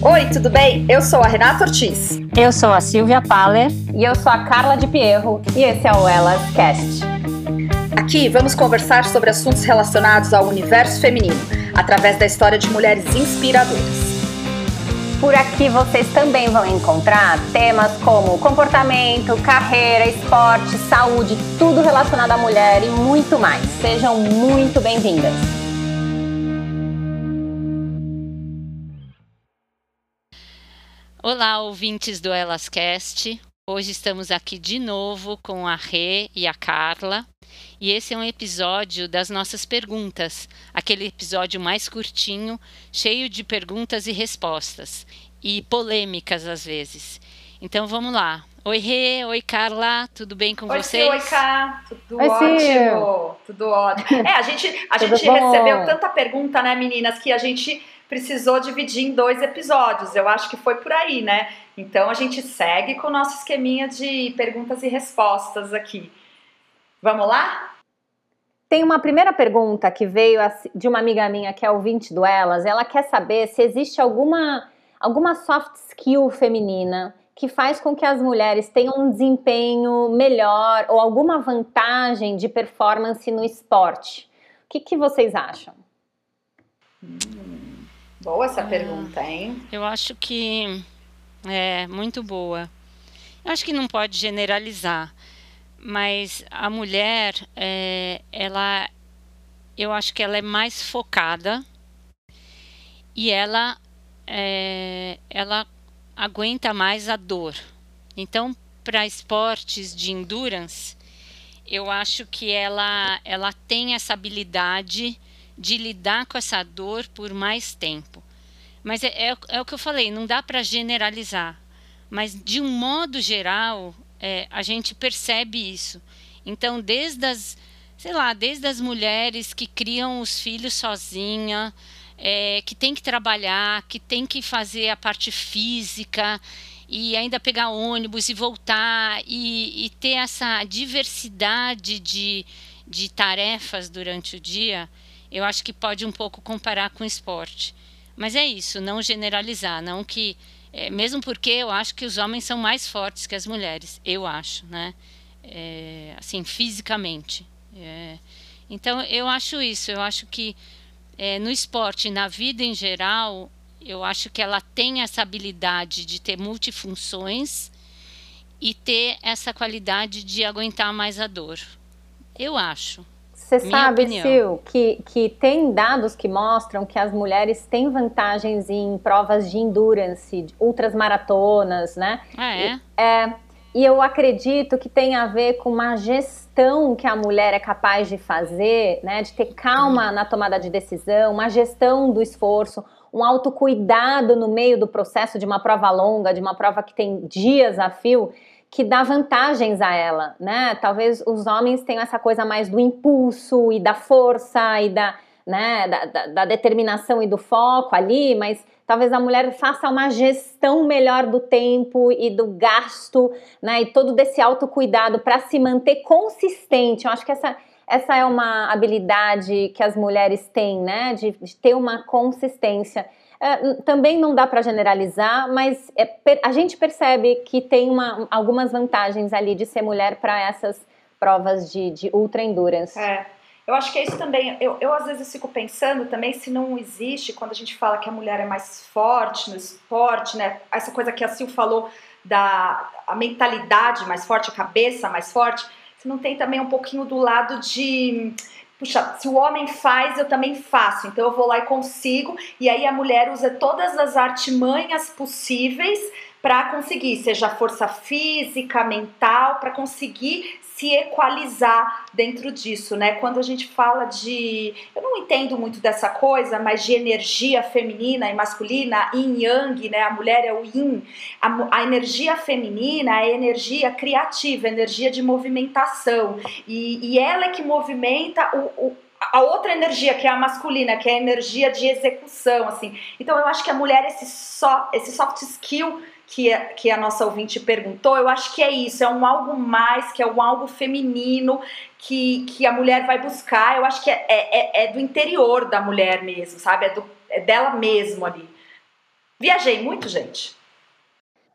Oi, tudo bem? Eu sou a Renata Ortiz. Eu sou a Silvia Paller. E eu sou a Carla de Pierro. E esse é o Elas Cast. Aqui vamos conversar sobre assuntos relacionados ao universo feminino, através da história de mulheres inspiradoras. Por aqui vocês também vão encontrar temas como comportamento, carreira, esporte, saúde, tudo relacionado à mulher e muito mais. Sejam muito bem-vindas. Olá, ouvintes do Elascast. Hoje estamos aqui de novo com a Rê e a Carla. E esse é um episódio das nossas perguntas, aquele episódio mais curtinho, cheio de perguntas e respostas, e polêmicas às vezes. Então vamos lá. Oi, Rê, oi, Carla, tudo bem com oi, vocês? Oi, Cá, tudo oi, ótimo, tudo ótimo. É, a gente, a gente recebeu tanta pergunta, né, meninas, que a gente precisou dividir em dois episódios. Eu acho que foi por aí, né? Então a gente segue com o nosso esqueminha de perguntas e respostas aqui. Vamos lá? Tem uma primeira pergunta que veio de uma amiga minha que é ouvinte do Elas. Ela quer saber se existe alguma, alguma soft skill feminina que faz com que as mulheres tenham um desempenho melhor ou alguma vantagem de performance no esporte. O que, que vocês acham? Hum. Boa essa pergunta, hein? Eu acho que é muito boa. Eu acho que não pode generalizar, mas a mulher, é, ela, eu acho que ela é mais focada e ela, é, ela aguenta mais a dor. Então, para esportes de endurance, eu acho que ela, ela tem essa habilidade de lidar com essa dor por mais tempo. Mas é, é, é o que eu falei, não dá para generalizar. Mas de um modo geral, é, a gente percebe isso. Então, desde as, sei lá, desde as mulheres que criam os filhos sozinha, é, que tem que trabalhar, que tem que fazer a parte física e ainda pegar ônibus e voltar e, e ter essa diversidade de, de tarefas durante o dia, eu acho que pode um pouco comparar com esporte. Mas é isso, não generalizar, não que. É, mesmo porque eu acho que os homens são mais fortes que as mulheres, eu acho, né? É, assim, fisicamente. É, então, eu acho isso, eu acho que é, no esporte, na vida em geral, eu acho que ela tem essa habilidade de ter multifunções e ter essa qualidade de aguentar mais a dor. Eu acho. Você sabe, opinião. Sil, que, que tem dados que mostram que as mulheres têm vantagens em provas de endurance, de ultras maratonas, né? Ah, é? E, é. E eu acredito que tem a ver com uma gestão que a mulher é capaz de fazer, né? De ter calma na tomada de decisão, uma gestão do esforço, um autocuidado no meio do processo de uma prova longa, de uma prova que tem dias a fio que dá vantagens a ela, né? Talvez os homens tenham essa coisa mais do impulso e da força e da, né, da, da, da determinação e do foco ali, mas talvez a mulher faça uma gestão melhor do tempo e do gasto, né? E todo desse autocuidado para se manter consistente. Eu acho que essa, essa é uma habilidade que as mulheres têm, né? De, de ter uma consistência. É, também não dá para generalizar, mas é, a gente percebe que tem uma, algumas vantagens ali de ser mulher para essas provas de, de ultra endurance. É. Eu acho que é isso também. Eu, eu às vezes fico pensando também se não existe, quando a gente fala que a mulher é mais forte no esporte, né? Essa coisa que a Sil falou da a mentalidade mais forte, a cabeça mais forte, se não tem também um pouquinho do lado de puxa, se o homem faz, eu também faço. Então eu vou lá e consigo. E aí a mulher usa todas as artimanhas possíveis para conseguir, seja força física, mental, para conseguir se equalizar dentro disso, né? Quando a gente fala de, eu não entendo muito dessa coisa, mas de energia feminina e masculina, yin yang, né? A mulher é o yin. A, a energia feminina é energia criativa, energia de movimentação. E, e ela é que movimenta o, o a outra energia que é a masculina, que é a energia de execução, assim. Então eu acho que a mulher esse só esse soft skill que, a, que a nossa ouvinte perguntou, eu acho que é isso, é um algo mais, que é um algo feminino que, que a mulher vai buscar. Eu acho que é, é, é, é do interior da mulher mesmo, sabe? É, do, é dela mesmo ali. Viajei muito, gente.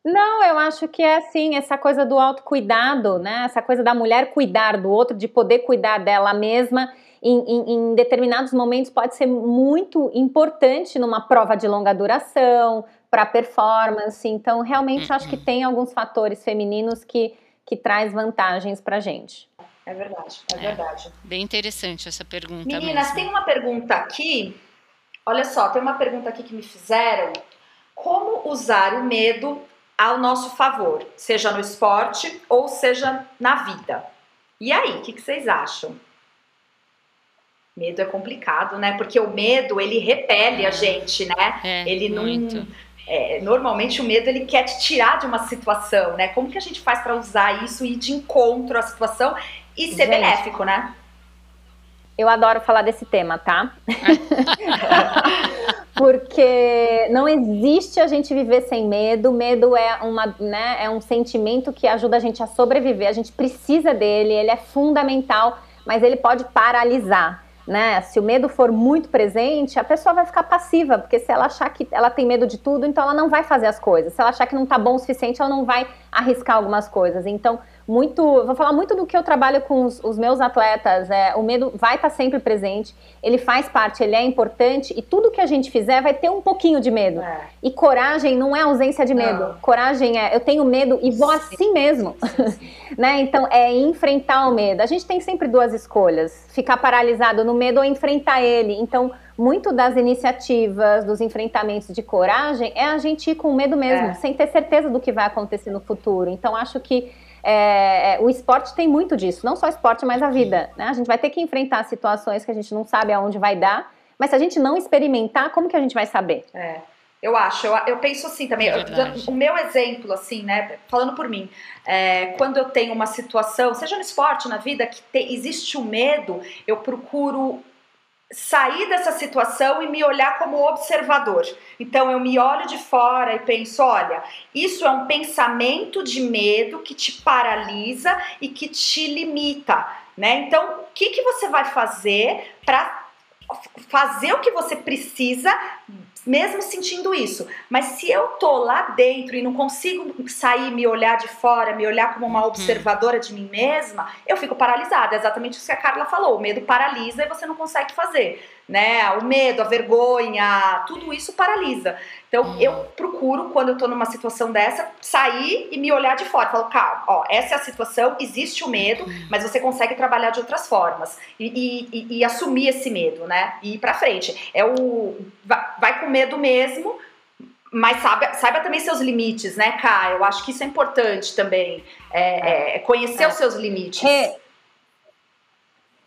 Não, eu acho que é assim, essa coisa do autocuidado, né? Essa coisa da mulher cuidar do outro, de poder cuidar dela mesma. Em, em, em, determinados momentos pode ser muito importante numa prova de longa duração, para performance. Então, realmente, acho que tem alguns fatores femininos que, que traz vantagens para gente. É verdade, é, é, verdade. Bem interessante essa pergunta. Meninas, mesmo. tem uma pergunta aqui. Olha só, tem uma pergunta aqui que me fizeram. Como usar o medo ao nosso favor, seja no esporte ou seja na vida? E aí, o que, que vocês acham? Medo é complicado, né? Porque o medo ele repele a gente, né? É, ele não. Muito. É, normalmente o medo ele quer te tirar de uma situação, né? Como que a gente faz para usar isso e ir de encontro à situação e ser gente, benéfico, né? Eu adoro falar desse tema, tá? Porque não existe a gente viver sem medo. Medo é, uma, né, é um sentimento que ajuda a gente a sobreviver. A gente precisa dele, ele é fundamental, mas ele pode paralisar né? Se o medo for muito presente, a pessoa vai ficar passiva, porque se ela achar que ela tem medo de tudo, então ela não vai fazer as coisas. Se ela achar que não tá bom o suficiente, ela não vai arriscar algumas coisas. Então, muito, vou falar muito do que eu trabalho com os, os meus atletas. É, o medo vai estar tá sempre presente, ele faz parte, ele é importante e tudo que a gente fizer vai ter um pouquinho de medo. É. E coragem não é ausência de medo. Não. Coragem é eu tenho medo e vou sim. assim mesmo, né? Então é enfrentar o medo. A gente tem sempre duas escolhas: ficar paralisado no medo ou enfrentar ele. Então muito das iniciativas, dos enfrentamentos de coragem é a gente ir com medo mesmo, é. sem ter certeza do que vai acontecer no futuro. Então acho que é, é, o esporte tem muito disso, não só o esporte, mas a vida. Né? A gente vai ter que enfrentar situações que a gente não sabe aonde vai dar, mas se a gente não experimentar, como que a gente vai saber? É. Eu acho, eu, eu penso assim também. É o meu exemplo, assim, né? Falando por mim, é, quando eu tenho uma situação, seja no esporte, na vida, que te, existe o um medo, eu procuro sair dessa situação e me olhar como observador. Então eu me olho de fora e penso, olha, isso é um pensamento de medo que te paralisa e que te limita, né? Então, o que, que você vai fazer para fazer o que você precisa mesmo sentindo isso. Mas se eu tô lá dentro e não consigo sair, me olhar de fora, me olhar como uma uhum. observadora de mim mesma, eu fico paralisada. É exatamente isso que a Carla falou. O medo paralisa e você não consegue fazer né? O medo, a vergonha, tudo isso paralisa. Então, uhum. eu procuro, quando eu tô numa situação dessa, sair e me olhar de fora. Falo, calma, ó, essa é a situação, existe o medo, uhum. mas você consegue trabalhar de outras formas. E, e, e assumir esse medo, né? E ir pra frente. É o. Vai com medo mesmo, mas saiba, saiba também seus limites, né, Cá? Eu acho que isso é importante também. É, é conhecer é. os seus limites.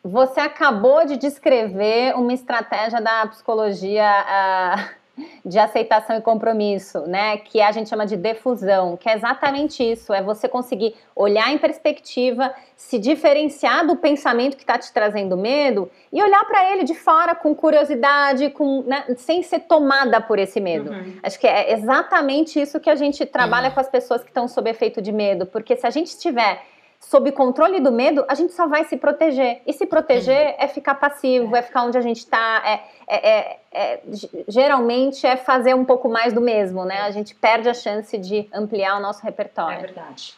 Você acabou de descrever uma estratégia da psicologia uh, de aceitação e compromisso, né? Que a gente chama de defusão, que é exatamente isso: é você conseguir olhar em perspectiva, se diferenciar do pensamento que está te trazendo medo e olhar para ele de fora com curiosidade, com, né, sem ser tomada por esse medo. Uhum. Acho que é exatamente isso que a gente trabalha uhum. com as pessoas que estão sob efeito de medo, porque se a gente estiver sob controle do medo, a gente só vai se proteger. E se proteger é ficar passivo, é, é ficar onde a gente está, é, é, é, é, geralmente é fazer um pouco mais do mesmo, né? A gente perde a chance de ampliar o nosso repertório. É verdade.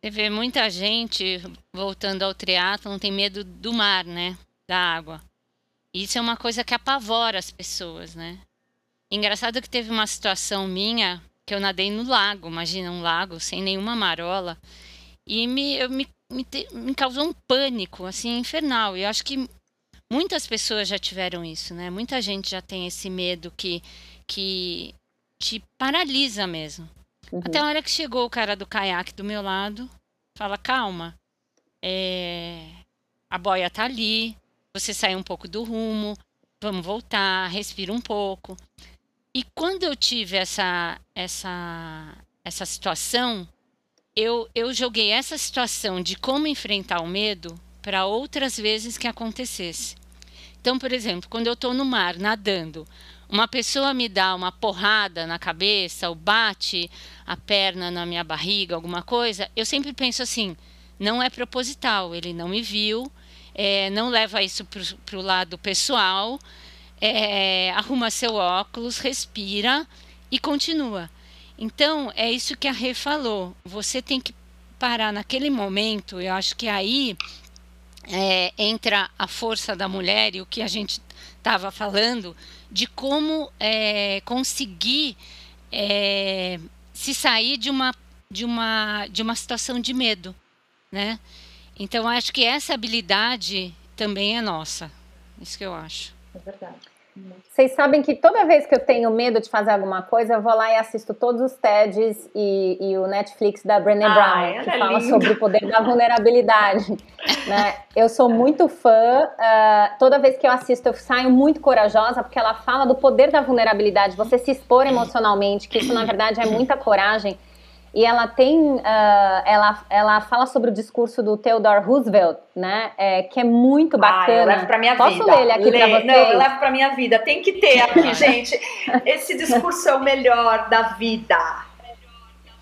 Você vê muita gente, voltando ao triatlon, tem medo do mar, né? Da água. Isso é uma coisa que apavora as pessoas, né? Engraçado que teve uma situação minha que eu nadei no lago, imagina um lago sem nenhuma marola. E me, me, me, me causou um pânico, assim, infernal. E acho que muitas pessoas já tiveram isso, né? Muita gente já tem esse medo que, que te paralisa mesmo. Uhum. Até a hora que chegou o cara do caiaque do meu lado, fala, calma, é... a boia tá ali, você sai um pouco do rumo, vamos voltar, respira um pouco. E quando eu tive essa, essa, essa situação, eu, eu joguei essa situação de como enfrentar o medo para outras vezes que acontecesse. Então, por exemplo, quando eu estou no mar nadando, uma pessoa me dá uma porrada na cabeça ou bate a perna na minha barriga, alguma coisa, eu sempre penso assim: não é proposital, ele não me viu, é, não leva isso para o lado pessoal, é, arruma seu óculos, respira e continua. Então, é isso que a Rê falou. Você tem que parar naquele momento, eu acho que aí é, entra a força da mulher e o que a gente estava falando, de como é, conseguir é, se sair de uma, de, uma, de uma situação de medo. Né? Então, acho que essa habilidade também é nossa. Isso que eu acho. É verdade. Vocês sabem que toda vez que eu tenho medo de fazer alguma coisa, eu vou lá e assisto todos os TEDs e, e o Netflix da Brené Brown, que fala linda. sobre o poder da vulnerabilidade. né? Eu sou muito fã, uh, toda vez que eu assisto, eu saio muito corajosa, porque ela fala do poder da vulnerabilidade, você se expor emocionalmente, que isso na verdade é muita coragem e ela tem, uh, ela, ela fala sobre o discurso do Theodore Roosevelt, né? É, que é muito bacana. Ah, eu levo pra minha Posso vida. Posso ler ele aqui Lê. pra vocês? Não, eu levo pra minha vida. Tem que ter aqui, gente. Esse discurso é o melhor da vida.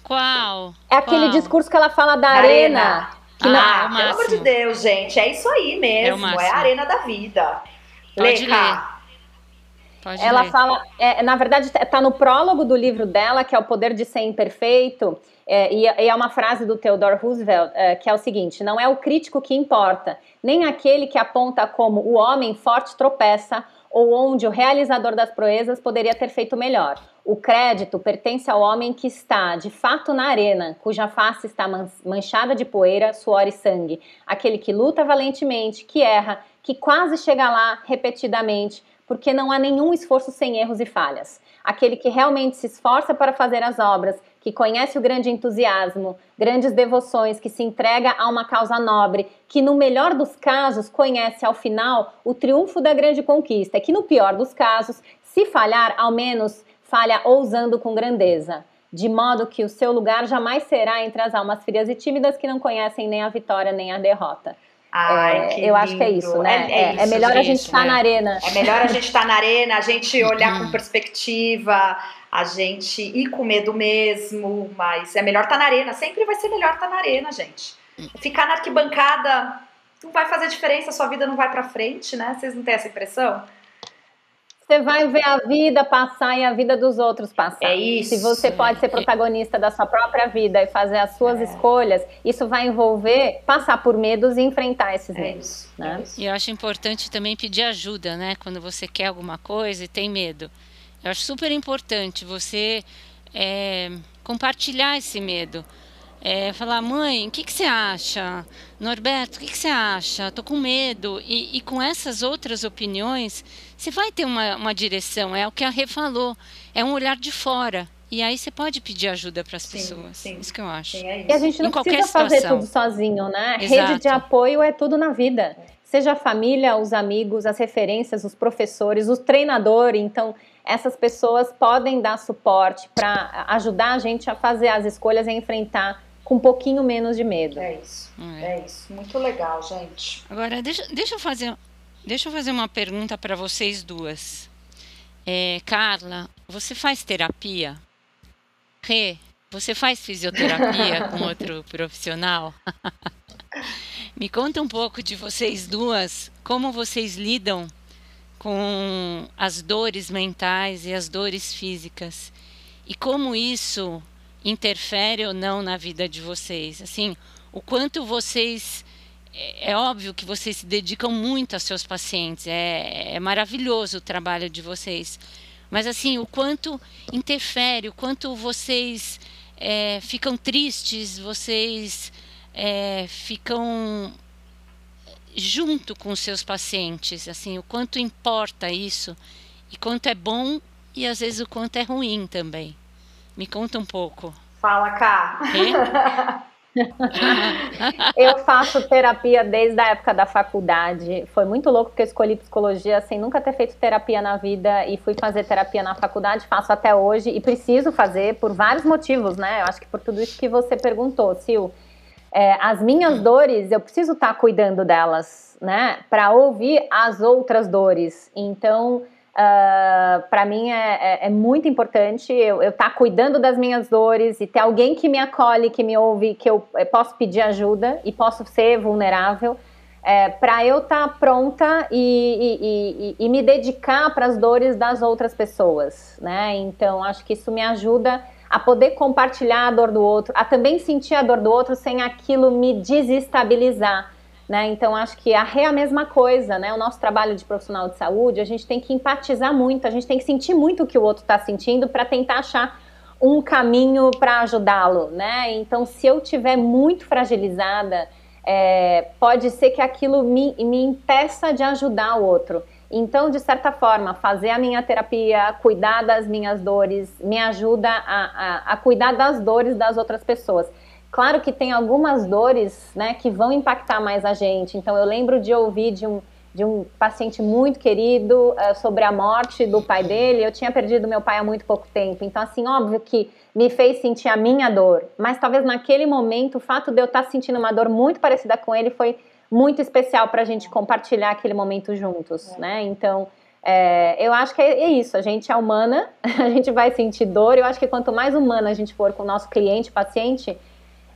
Qual? É aquele Qual? discurso que ela fala da, da arena. arena. Que ah, não... é pelo amor de Deus, gente. É isso aí mesmo. É, é a arena da vida. Pode Lê, ler. Pode ela ler. fala, é, na verdade, está no prólogo do livro dela, que é O Poder de Ser Imperfeito, é, e, e, é uma frase do Theodore Roosevelt, é, que é o seguinte: não é o crítico que importa, nem aquele que aponta como o homem forte tropeça ou onde o realizador das proezas poderia ter feito melhor. O crédito pertence ao homem que está, de fato, na arena, cuja face está manchada de poeira, suor e sangue. Aquele que luta valentemente, que erra, que quase chega lá repetidamente, porque não há nenhum esforço sem erros e falhas. Aquele que realmente se esforça para fazer as obras, que conhece o grande entusiasmo, grandes devoções, que se entrega a uma causa nobre, que no melhor dos casos conhece ao final o triunfo da grande conquista, que no pior dos casos, se falhar, ao menos falha ousando com grandeza. De modo que o seu lugar jamais será entre as almas frias e tímidas que não conhecem nem a vitória nem a derrota. Ai, é, eu lindo. acho que é isso, né? É, é, é, é melhor gente, a gente estar tá né? na arena. É melhor a gente estar tá na arena, a gente olhar com perspectiva, a gente ir com medo mesmo, mas é melhor estar tá na arena. Sempre vai ser melhor estar na arena, gente. Ficar na arquibancada não vai fazer diferença, a sua vida não vai para frente, né? Vocês não têm essa impressão? Você vai ver a vida passar e a vida dos outros passar. É isso. Se você pode ser protagonista da sua própria vida e fazer as suas é. escolhas, isso vai envolver passar por medos e enfrentar esses é medos. Isso. Né? É. E eu acho importante também pedir ajuda, né? Quando você quer alguma coisa e tem medo. Eu acho super importante você é, compartilhar esse medo. É, falar, mãe, o que, que você acha? Norberto, o que, que você acha? Tô com medo. E, e, com essas outras opiniões, você vai ter uma, uma direção. É o que a Rê falou. É um olhar de fora. E aí você pode pedir ajuda para as pessoas. Sim. Isso que eu acho. Sim, é e a gente não em precisa fazer tudo sozinho, né? Exato. Rede de apoio é tudo na vida. Seja a família, os amigos, as referências, os professores, o treinador. Então, essas pessoas podem dar suporte para ajudar a gente a fazer as escolhas e enfrentar com um pouquinho menos de medo. É isso. É, é isso. Muito legal, gente. Agora, deixa, deixa, eu, fazer, deixa eu fazer uma pergunta para vocês duas. É, Carla, você faz terapia? Rê, você faz fisioterapia com outro profissional? Me conta um pouco de vocês duas, como vocês lidam com as dores mentais e as dores físicas e como isso interfere ou não na vida de vocês. Assim, o quanto vocês é, é óbvio que vocês se dedicam muito a seus pacientes, é, é maravilhoso o trabalho de vocês. Mas assim, o quanto interfere, o quanto vocês é, ficam tristes, vocês é, ficam junto com os seus pacientes, assim, o quanto importa isso e quanto é bom e às vezes o quanto é ruim também. Me conta um pouco. Fala, cá. eu faço terapia desde a época da faculdade. Foi muito louco porque eu escolhi psicologia sem nunca ter feito terapia na vida e fui fazer terapia na faculdade. Faço até hoje e preciso fazer por vários motivos, né? Eu acho que por tudo isso que você perguntou, Sil. É, as minhas dores, eu preciso estar tá cuidando delas, né? Para ouvir as outras dores. Então Uh, ah, para mim é, é, é, muito importante eu estar tá cuidando das minhas dores e ter alguém que me acolhe, que me ouve, que eu, eu posso pedir ajuda e posso ser vulnerável. é, para eu estar tá pronta e, e, e, e, me dedicar para as dores das outras pessoas, né? Então, acho que isso me ajuda a poder compartilhar a dor do outro, a também sentir a dor do outro sem aquilo me desestabilizar. Né? Então, acho que é a mesma coisa, né? O nosso trabalho de profissional de saúde, a gente tem que empatizar muito, a gente tem que sentir muito o que o outro está sentindo para tentar achar um caminho para ajudá-lo, né? Então, se eu tiver muito fragilizada, é, pode ser que aquilo me, me impeça de ajudar o outro. Então, de certa forma, fazer a minha terapia, cuidar das minhas dores, me ajuda a, a, a cuidar das dores das outras pessoas. Claro que tem algumas dores né, que vão impactar mais a gente. Então, eu lembro de ouvir de um, de um paciente muito querido uh, sobre a morte do pai dele. Eu tinha perdido meu pai há muito pouco tempo. Então, assim, óbvio que me fez sentir a minha dor. Mas talvez naquele momento, o fato de eu estar sentindo uma dor muito parecida com ele foi muito especial para a gente compartilhar aquele momento juntos, é. né? Então, é, eu acho que é, é, isso. A gente é humana, a gente vai sentir dor. Eu acho que quanto mais humana a gente for com o nosso cliente, paciente,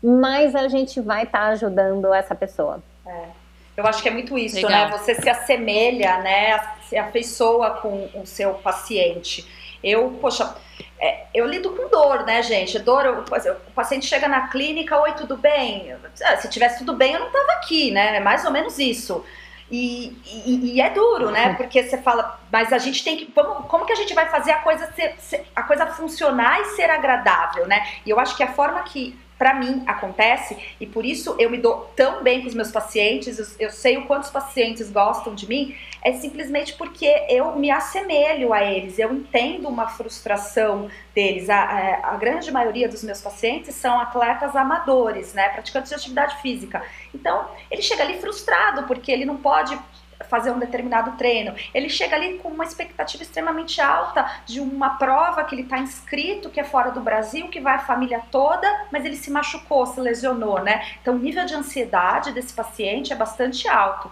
mais a gente vai estar tá ajudando essa pessoa. É. Eu acho que é muito isso, Legal. né? Você se assemelha, né? Se afeiçoa com o seu paciente. Eu, poxa, é, eu lido com dor, né, gente? Dor, eu, o paciente chega na clínica, oi, tudo bem? Ah, se tivesse tudo bem, eu não tava aqui, né? É mais ou menos isso. E, e, e, é duro, né? Uhum. Porque você fala, mas a gente tem que. Como, como que a gente vai fazer a coisa ser, ser, a coisa funcionar e ser agradável, né? E eu acho que a forma que para mim acontece e por isso eu me dou tão bem com os meus pacientes, eu, eu, sei o quanto os pacientes gostam de mim, é simplesmente porque eu me assemelho a eles, eu entendo uma frustração deles. A, a, é, a grande maioria dos meus pacientes são atletas amadores, né, praticantes de atividade física. Então, ele chega ali frustrado porque ele não pode fazer um determinado treino. Ele chega ali com uma expectativa extremamente alta de uma prova que ele está inscrito, que é fora do Brasil, que vai a família toda, mas ele se machucou, se lesionou, né? Então o nível de ansiedade desse paciente é bastante alto.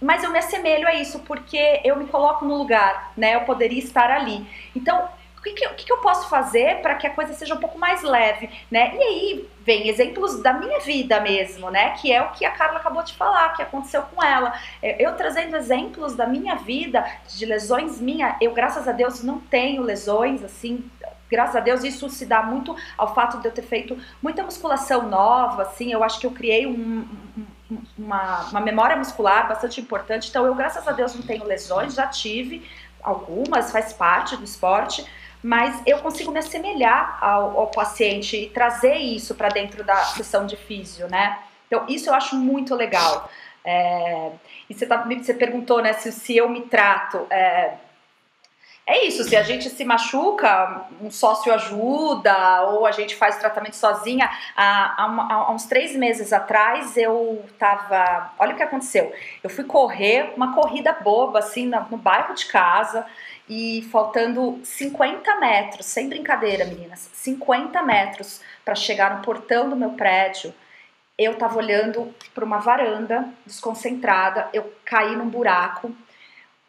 Mas eu me assemelho a isso porque eu me coloco no lugar, né? Eu poderia estar ali. Então, o que, que, que, que eu posso fazer para que a coisa seja um pouco mais leve, né? E aí vem exemplos da minha vida mesmo, né? Que é o que a Carla acabou de falar, que aconteceu com ela. É, eu trazendo exemplos da minha vida, de lesões minha, eu graças a Deus não tenho lesões assim. Graças a Deus isso se dá muito ao fato de eu ter feito muita musculação nova, assim. Eu acho que eu criei um, um, uma, uma memória muscular bastante importante. Então eu graças a Deus não tenho lesões, já tive algumas, faz parte do esporte mas eu consigo me assemelhar ao, ao paciente e trazer isso para dentro da sessão de físio, né? Então, isso eu acho muito legal. É, e você, tá, você perguntou, né, se, se eu me trato. É, é isso, se a gente se machuca, um sócio ajuda, ou a gente faz tratamento sozinha. Há, há, uma, há, uns três meses atrás eu tava. Olha o que aconteceu. Eu fui correr uma corrida boba, assim, no, no bairro de casa e faltando 50 metros, sem brincadeira, meninas, 50 metros para chegar no portão do meu prédio, eu estava olhando para uma varanda, desconcentrada, eu caí num buraco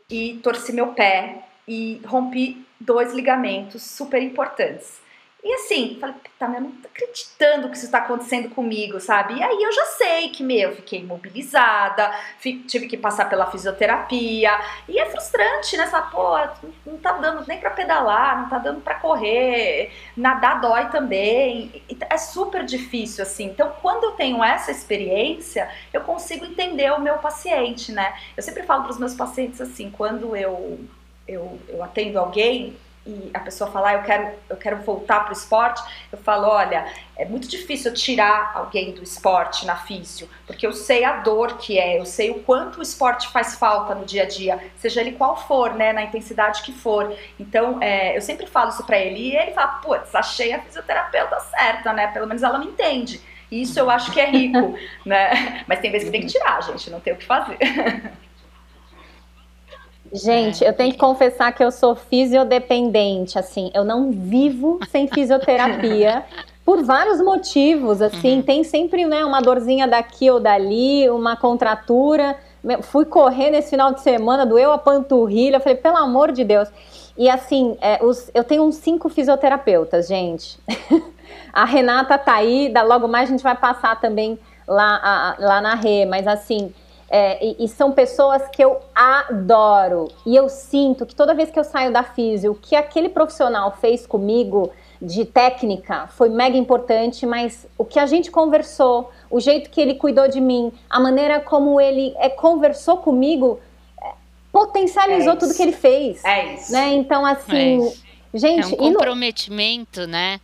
e torci meu pé e rompi dois ligamentos super importantes. E assim, falei, tá, eu não tô acreditando que isso tá acontecendo comigo, sabe? E aí eu já sei que, meu, fiquei imobilizada, tive que passar pela fisioterapia. E é frustrante, né? Essa, pô, não tá dando nem pra pedalar, não tá dando pra correr, nadar dói também. É super difícil, assim. Então, quando eu tenho essa experiência, eu consigo entender o meu paciente, né? Eu sempre falo pros meus pacientes assim, quando eu, eu, eu atendo alguém e a pessoa falar, eu quero, eu quero voltar para o esporte, eu falo, olha, é muito difícil tirar alguém do esporte na físio, porque eu sei a dor que é, eu sei o quanto o esporte faz falta no dia a dia, seja ele qual for, né, na intensidade que for. Então, é, eu sempre falo isso para ele e ele fala, putz, achei a fisioterapeuta certa, né, pelo menos ela me entende. Isso eu acho que é rico, né? Mas tem vezes que tem que tirar, gente, não tem o que fazer. Gente, eu tenho que confessar que eu sou fisiodependente, assim, eu não vivo sem fisioterapia. por vários motivos, assim, uhum. tem sempre né, uma dorzinha daqui ou dali, uma contratura. Fui correr nesse final de semana, doeu a panturrilha, falei, pelo amor de Deus. E assim, é, os, eu tenho uns cinco fisioterapeutas, gente. a Renata tá aí, logo mais a gente vai passar também lá, a, lá na Rê, mas assim, É, e, e, são pessoas que eu adoro. E eu sinto que toda vez que eu saio da físio, o que aquele profissional fez comigo de técnica foi mega importante, mas o que a gente conversou, o jeito que ele cuidou de mim, a maneira como ele é, conversou comigo, é, potencializou é tudo que ele fez. É isso. Né? Então, assim, é gente. É um comprometimento, né?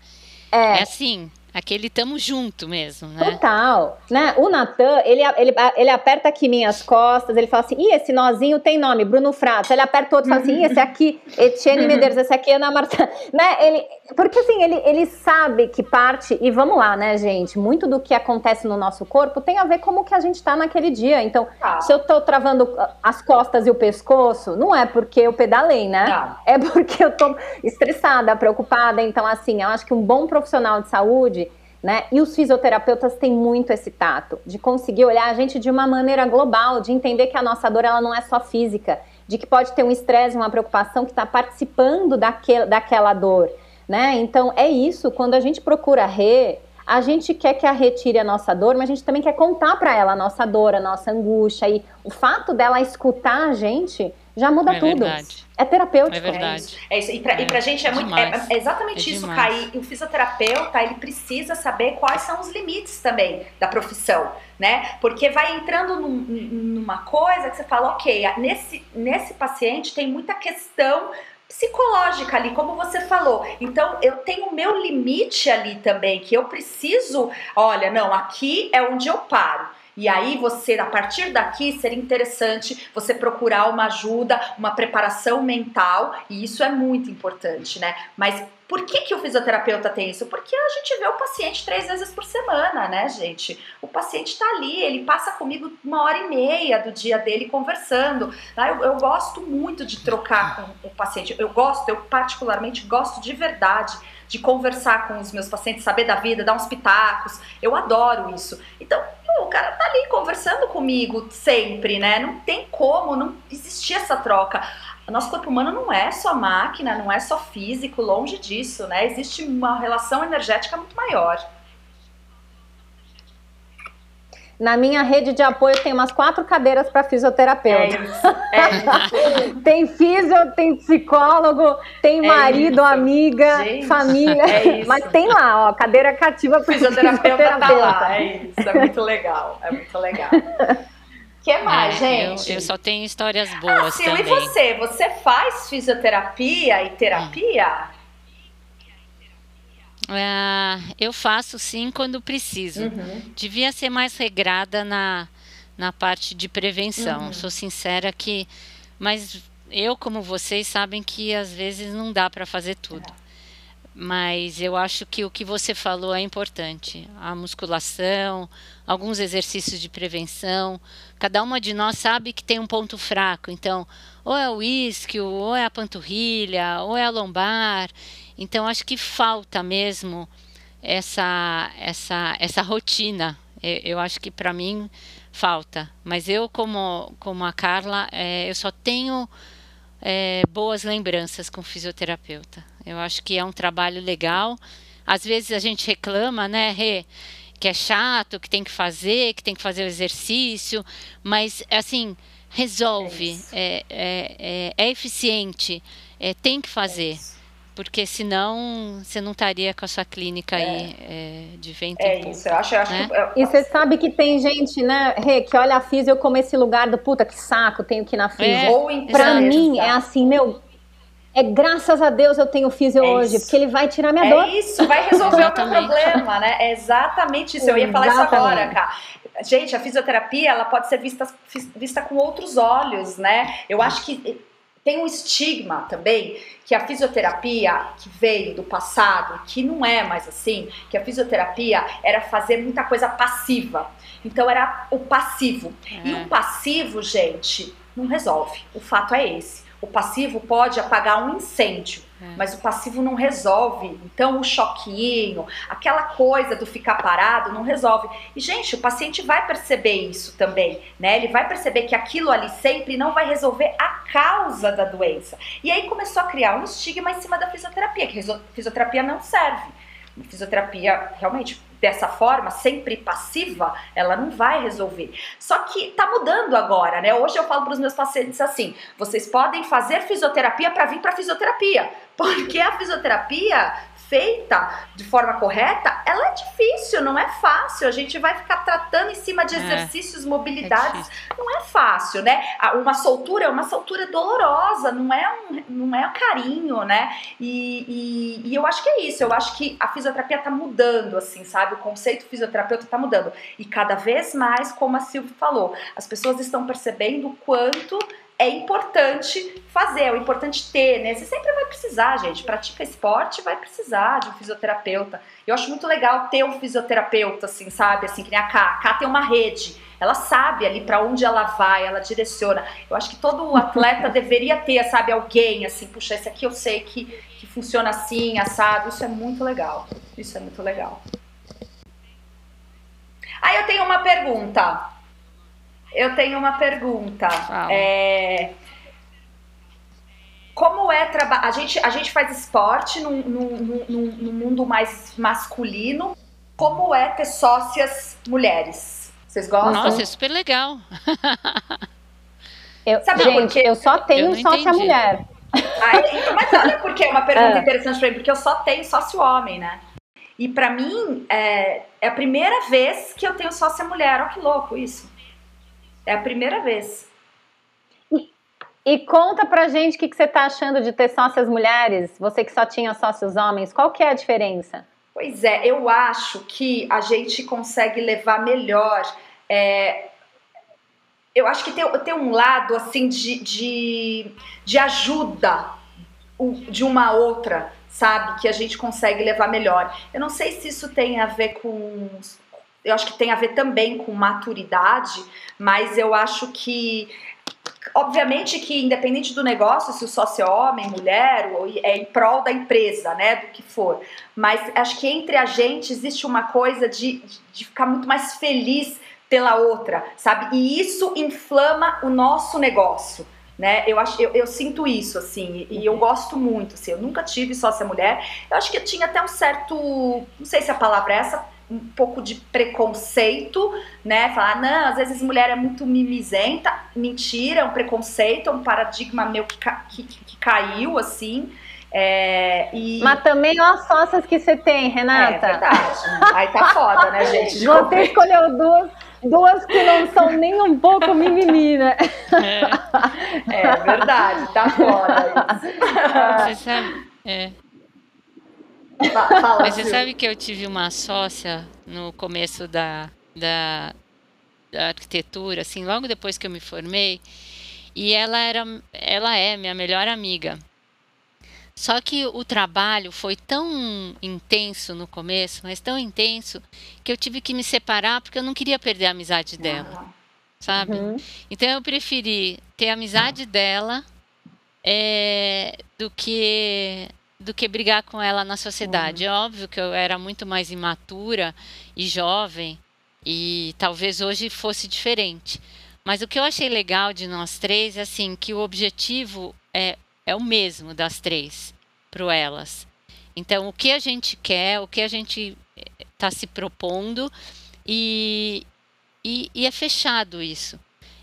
É. é assim Aquele tamo junto mesmo, né? Total. Né? O Natan, ele, ele, ele aperta aqui minhas costas, ele fala assim, ih, esse nozinho tem nome, Bruno Fratos. Ele aperta outro e fala assim, ih, esse aqui, Etienne Medeiros, esse aqui é Ana Marta. Né? Ele, porque assim, ele, ele sabe que parte, e vamos lá, né, gente? Muito do que acontece no nosso corpo tem a ver com o que a gente tá naquele dia. Então, ah. se eu tô travando as costas e o pescoço, não é porque eu pedalei, né? Não. É porque eu tô estressada, preocupada. Então, assim, eu acho que um bom profissional de saúde né? E os fisioterapeutas têm muito esse tato de conseguir olhar a gente de uma maneira global, de entender que a nossa dor ela não é só física, de que pode ter um estresse, uma preocupação que está participando daquele, daquela dor, né? Então é isso. Quando a gente procura re, a gente quer que a retire a nossa dor, mas a gente também quer contar para ela a nossa dor, a nossa angústia e o fato dela escutar a gente já muda é tudo. Verdade. É terapêutico. É verdade. É isso. É isso. E, pra, é, e pra gente é, muito. É, é exatamente isso, Kai. O fisioterapeuta, ele precisa saber quais são os limites também da profissão, né? Porque vai entrando num, numa coisa que você fala, ok, nesse, nesse paciente tem muita questão psicológica ali, como você falou. Então, eu tenho o meu limite ali também, que eu preciso, olha, não, aqui é onde eu paro. E aí você, a partir daqui, seria interessante você procurar uma ajuda, uma preparação mental, e isso é muito importante, né? Mas por que, que o fisioterapeuta tem isso? Porque a gente vê o paciente três vezes por semana, né, gente? O paciente está ali, ele passa comigo uma hora e meia do dia dele conversando. Tá? Eu, eu gosto muito de trocar com o paciente. Eu gosto, eu particularmente gosto de verdade de conversar com os meus pacientes, saber da vida, dar uns pitacos. Eu adoro isso. Então, o cara tá ali conversando comigo sempre, né? Não tem como, não existir essa troca. O nosso corpo humano não é só máquina, não é só físico, longe disso, né? Existe uma relação energética muito maior. Na minha rede de apoio tem umas quatro cadeiras para fisioterapeuta. É isso, é isso. tem fisio, tem psicólogo, tem é marido, isso. amiga, Gente, família. É mas tem lá, ó, cadeira cativa para fisioterapeuta. fisioterapeuta. Tá lá, é isso, é muito legal, é muito legal. que mais, é, gente? Eu, eu, só tenho histórias boas ah, Sil, também. E você? Você faz fisioterapia e terapia? É, eu faço sim quando preciso. Uhum. Devia ser mais regrada na, na parte de prevenção. Uhum. Sou sincera que. Mas eu, como vocês, sabem que às vezes não dá para fazer tudo. É. Mas eu acho que o que você falou é importante. A musculação, alguns exercícios de prevenção. Cada uma de nós sabe que tem um ponto fraco. Então, ou é o isquio, ou é a panturrilha, ou é a lombar. Então acho que falta mesmo essa essa essa rotina. Eu, eu acho que para mim falta. Mas eu como como a Carla, é, eu só tenho é, boas lembranças com fisioterapeuta. Eu acho que é um trabalho legal. Às vezes a gente reclama, né, Rê, que é chato, que tem que fazer, que tem que fazer o exercício, mas assim resolve, é, é, é, é eficiente, é, tem que fazer porque senão você não estaria com a sua clínica aí é, é, de vento é em pouco. isso, eu acho, eu acho né? que, E você sabe que tem gente, né, Rê, que olha a física como esse lugar do puta que saco, tenho que ir na física. É, Ou em pra mim é assim, meu, é graças a Deus eu tenho físio é hoje, porque ele vai tirar minha é dor. É isso, vai resolver o meu problema, né? É exatamente isso. Eu ia falar isso agora, cara. Gente, a fisioterapia, ela pode ser vista, vista com outros olhos, né? Eu acho que tem um estigma também que a fisioterapia que veio do passado, que não é mais assim, que a fisioterapia era fazer muita coisa passiva. Então era o passivo. É. E o passivo, gente, não resolve. O fato é esse. O passivo pode apagar um incêndio, é. mas o passivo não resolve. Então, o choquinho, aquela coisa do ficar parado, não resolve. E, gente, o paciente vai perceber isso também, né? Ele vai perceber que aquilo ali sempre não vai resolver a causa da doença. E aí começou a criar um estigma em cima da fisioterapia, que fisioterapia não serve. fisioterapia realmente dessa forma, sempre passiva, ela não vai resolver. Só que tá mudando agora, né? Hoje eu falo para os meus pacientes assim: vocês podem fazer fisioterapia para vir para fisioterapia, porque a fisioterapia feita de forma correta, ela é difícil, não é fácil. A gente vai ficar tratando em cima de é. exercícios, é, mobilidades, é não é fácil, né? Uma soltura é uma soltura dolorosa, não é um, não é um carinho, né? E, e, e eu acho que é isso. Eu acho que a fisioterapia tá mudando, assim, sabe? O conceito fisioterapeuta tá mudando. E cada vez mais, como a Silvia falou, as pessoas estão percebendo o quanto é importante fazer, é importante ter, né? Você sempre vai precisar, gente. Pratica esporte, vai precisar de um fisioterapeuta. Eu acho muito legal ter um fisioterapeuta, assim, sabe? Assim, que nem a Cá. A Cá tem uma rede. Ela sabe ali para onde ela vai, ela direciona. Eu acho que todo atleta deveria ter, sabe, alguém assim, puxa, esse aqui eu sei que, que funciona assim, assado. Isso é muito legal. Isso é muito legal. Aí eu tenho uma pergunta. Eu tenho uma pergunta. É, como é trabalhar? A gente, a gente faz esporte num, num, num, num, mundo mais masculino. Como é ter sócias mulheres? Vocês gostam? Nossa, é super legal. Eu, Sabe gente, eu só tenho eu sócia entendi. mulher. Ah, mas olha porque é uma pergunta é. interessante pra mim, porque eu só tenho sócio homem, né? E para mim é, é a primeira vez que eu tenho sócia mulher. Olha que louco isso. É a primeira vez. E, e conta pra gente o que, que você tá achando de ter sócias mulheres, você que só tinha sócios homens, qual que é a diferença? Pois é, eu acho que a gente consegue levar melhor. É, eu acho que tem, tem um lado assim de, de, de ajuda de uma outra, sabe? Que a gente consegue levar melhor. Eu não sei se isso tem a ver com eu acho que tem a ver também com maturidade, mas eu acho que obviamente que independente do negócio, se o sócio é homem, mulher, é em prol da empresa, né, do que for. Mas acho que entre a gente existe uma coisa de, de ficar muito mais feliz pela outra, sabe? E isso inflama o nosso negócio. Né? Eu, acho, eu, eu sinto isso, assim, e eu gosto muito, assim, eu nunca tive sócia mulher, eu acho que eu tinha até um certo, não sei se a palavra é essa, um pouco de preconceito, né? Falar, não, às vezes mulher é muito mimizenta. Mentira, é um preconceito, é um paradigma meu que, que, que caiu, assim. É, e... Mas também olha as sócias que você tem, Renata. É verdade. Aí tá foda, né, gente? Você comer. escolheu duas, duas que não são nem um pouco mimimi, né? É, é verdade, tá foda isso. Você sabe, é, Fala, Mas você sabe que eu tive uma sócia no começo da, da, da, arquitetura, assim, logo depois que eu me formei, e ela era, ela é minha melhor amiga. Só que o trabalho foi tão intenso no começo, mas tão intenso, que eu tive que me separar porque eu não queria perder a amizade dela, sabe? Uhum. Então eu preferi ter a amizade dela é, do que do que brigar com ela na sociedade. É óbvio que eu era muito mais imatura e jovem e talvez hoje fosse diferente. Mas o que eu achei legal de nós três é assim que o objetivo é, é o mesmo das três para elas. Então, o que a gente quer, o que a gente está se propondo e, e, e, é fechado isso.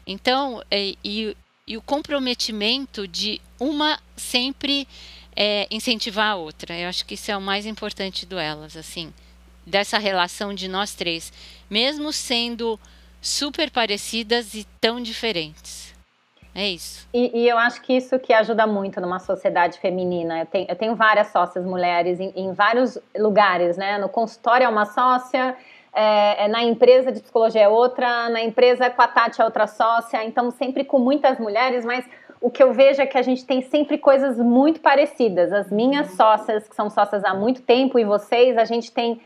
Então, é, e, e o comprometimento de uma sempre é, incentivar a outra. Eu acho que isso é o mais importante do elas, assim, dessa relação de nós três, mesmo sendo super parecidas e tão diferentes. É isso. E, e, eu acho que isso que ajuda muito numa sociedade feminina. Eu tenho, eu tenho várias sócias mulheres em, em vários lugares, né? No consultório é uma sócia, é, é, na empresa de psicologia é outra, na empresa com a Tati é outra sócia, então sempre com muitas mulheres, mas o que eu vejo é que a gente tem sempre coisas muito parecidas. As minhas uhum. sócias, que são sócias há muito tempo, e vocês, a gente tem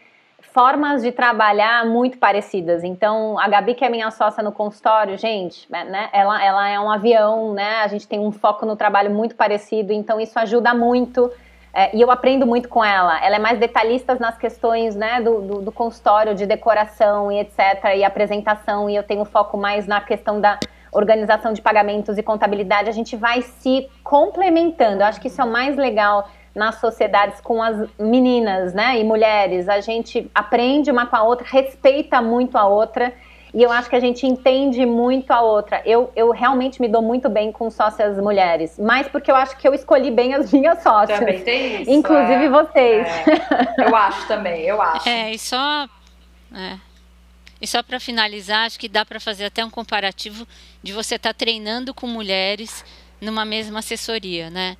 formas de trabalhar muito parecidas. Então, a Gabi, que é minha sócia no consultório, gente, né, ela, ela é um avião, né? A gente tem um foco no trabalho muito parecido, então isso ajuda muito. É, e eu aprendo muito com ela. Ela é mais detalhista nas questões né, do, do, do consultório, de decoração e etc., e apresentação, e eu tenho foco mais na questão da organização de pagamentos e contabilidade, a gente vai se complementando. Eu acho que isso é o mais legal nas sociedades com as meninas, né, e mulheres. A gente aprende uma com a outra, respeita muito a outra. E eu acho que a gente entende muito a outra. Eu, eu realmente me dou muito bem com sócias mulheres, mas porque eu acho que eu escolhi bem as minhas sócias. Também tem isso. Inclusive é, vocês. É. Eu acho também, eu acho. É, e só. É. E só para finalizar, acho que dá para fazer até um comparativo de você estar tá treinando com mulheres numa mesma assessoria, né?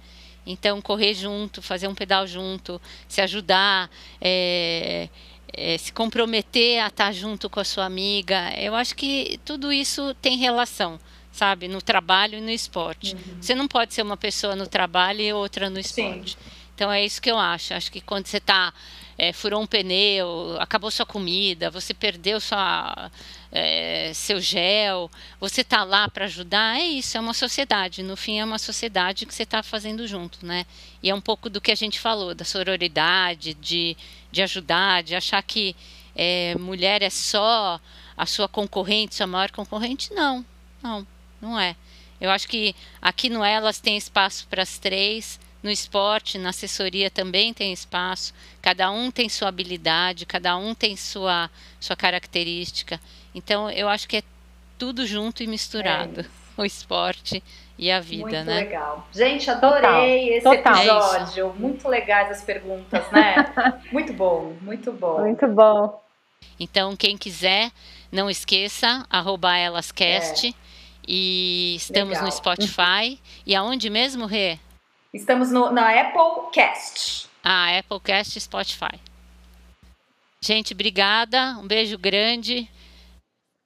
Então, correr junto, fazer um pedal junto, se ajudar, é, é, se comprometer a estar junto com a sua amiga. Eu acho que tudo isso tem relação, sabe? No trabalho e no esporte. Uhum. Você não pode ser uma pessoa no trabalho e outra no esporte. Sim. Então é isso que eu acho. Acho que quando você está é, furou um pneu, acabou sua comida, você perdeu sua, é, seu gel, você está lá para ajudar, é isso, é uma sociedade. No fim, é uma sociedade que você está fazendo junto, né? E é um pouco do que a gente falou, da sororidade, de, de ajudar, de achar que é, mulher é só a sua concorrente, sua maior concorrente. Não, não, não é. Eu acho que aqui no Elas tem espaço para as três no esporte, na assessoria também tem espaço. Cada um tem sua habilidade, cada um tem sua, sua característica. Então, eu acho que é tudo junto e misturado. É o esporte e a vida, Muito né? Muito legal. Gente, adorei Total. esse Total. episódio. É muito legais as perguntas, né? muito bom, muito bom. Muito bom. Então, quem quiser, não esqueça, arroba elascast. É. E estamos legal. no Spotify. E aonde mesmo, Rê? Estamos no, na Apple Cast. Ah, Apple Cast e Spotify. Gente, obrigada. Um beijo grande.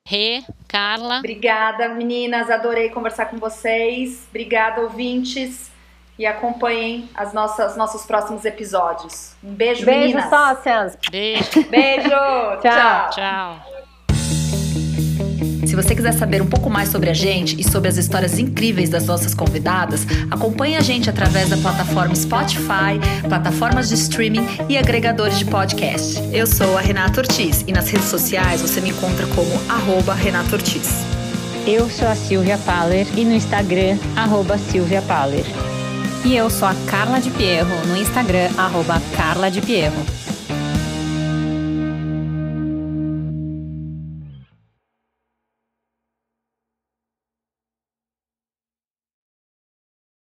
Rê, Carla. Obrigada, meninas. Adorei conversar com vocês. Obrigada, ouvintes. E acompanhem as nossas nossos próximos episódios. Um beijo, beijo meninas. Beijo, sócias. Beijo. Beijo. Tchau. Tchau. Se você quiser saber um pouco mais sobre a gente e sobre as histórias incríveis das nossas convidadas, acompanhe a gente através da plataforma Spotify, plataformas de streaming e agregadores de podcast. Eu sou a Renata Ortiz e nas redes sociais você me encontra como arroba Renata Ortiz. Eu sou a Silvia Paller e no Instagram, arroba Silvia Paller. E eu sou a Carla de Pierro, no Instagram, arroba Carla de Pierro.